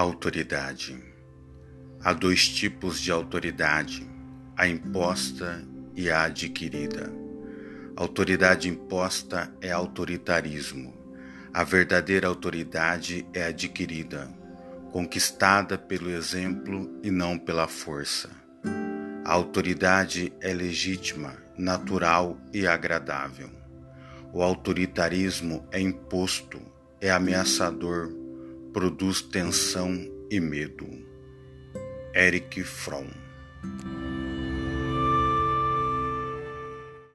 Autoridade. Há dois tipos de autoridade: a imposta e a adquirida. Autoridade imposta é autoritarismo. A verdadeira autoridade é adquirida, conquistada pelo exemplo e não pela força. A autoridade é legítima, natural e agradável. O autoritarismo é imposto, é ameaçador, produz tensão e medo. Eric Fromm